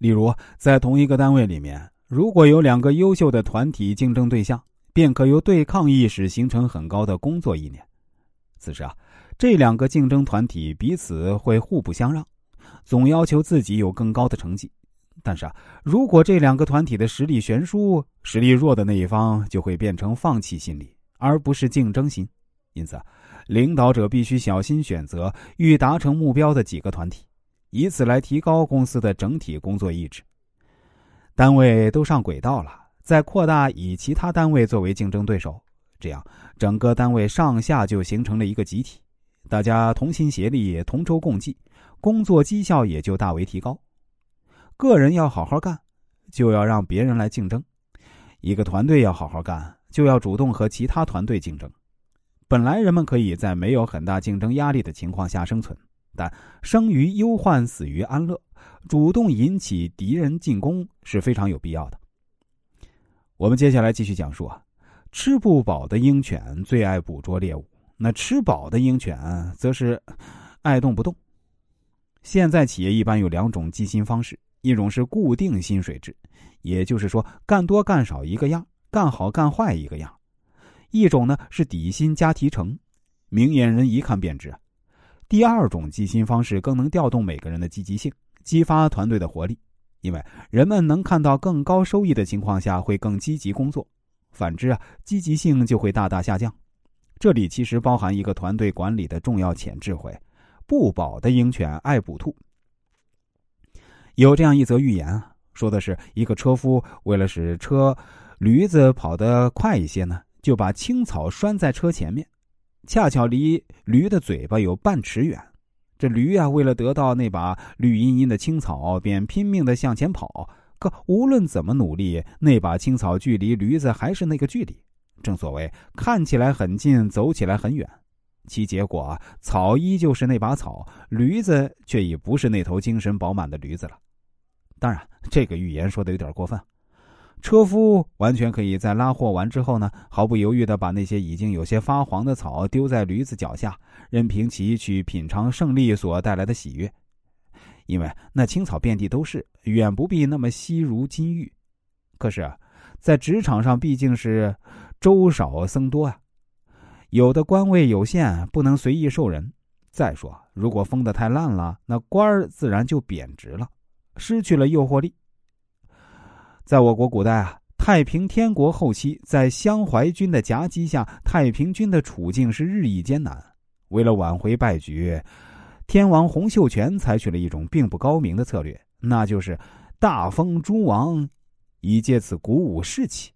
例如，在同一个单位里面，如果有两个优秀的团体竞争对象，便可由对抗意识形成很高的工作意念。此时啊，这两个竞争团体彼此会互不相让，总要求自己有更高的成绩。但是啊，如果这两个团体的实力悬殊，实力弱的那一方就会变成放弃心理，而不是竞争心。因此，领导者必须小心选择欲达成目标的几个团体，以此来提高公司的整体工作意志。单位都上轨道了，再扩大以其他单位作为竞争对手，这样整个单位上下就形成了一个集体，大家同心协力、同舟共济，工作绩效也就大为提高。个人要好好干，就要让别人来竞争；一个团队要好好干，就要主动和其他团队竞争。本来人们可以在没有很大竞争压力的情况下生存，但生于忧患，死于安乐，主动引起敌人进攻是非常有必要的。我们接下来继续讲述啊，吃不饱的鹰犬最爱捕捉猎物，那吃饱的鹰犬则是爱动不动。现在企业一般有两种计薪方式，一种是固定薪水制，也就是说干多干少一个样，干好干坏一个样。一种呢是底薪加提成，明眼人一看便知。第二种计薪方式更能调动每个人的积极性，激发团队的活力，因为人们能看到更高收益的情况下会更积极工作。反之啊，积极性就会大大下降。这里其实包含一个团队管理的重要潜智慧：不饱的鹰犬爱捕兔。有这样一则寓言啊，说的是一个车夫为了使车驴子跑得快一些呢。就把青草拴在车前面，恰巧离驴的嘴巴有半尺远。这驴啊，为了得到那把绿茵茵的青草，便拼命的向前跑。可无论怎么努力，那把青草距离驴子还是那个距离。正所谓看起来很近，走起来很远。其结果，草依旧是那把草，驴子却已不是那头精神饱满的驴子了。当然，这个寓言说的有点过分。车夫完全可以在拉货完之后呢，毫不犹豫的把那些已经有些发黄的草丢在驴子脚下，任凭其去品尝胜利所带来的喜悦。因为那青草遍地都是，远不必那么稀如金玉。可是，在职场上毕竟是粥少僧多啊，有的官位有限，不能随意授人。再说，如果封的太烂了，那官儿自然就贬值了，失去了诱惑力。在我国古代啊，太平天国后期，在襄怀军的夹击下，太平军的处境是日益艰难。为了挽回败局，天王洪秀全采取了一种并不高明的策略，那就是大封诸王，以借此鼓舞士气。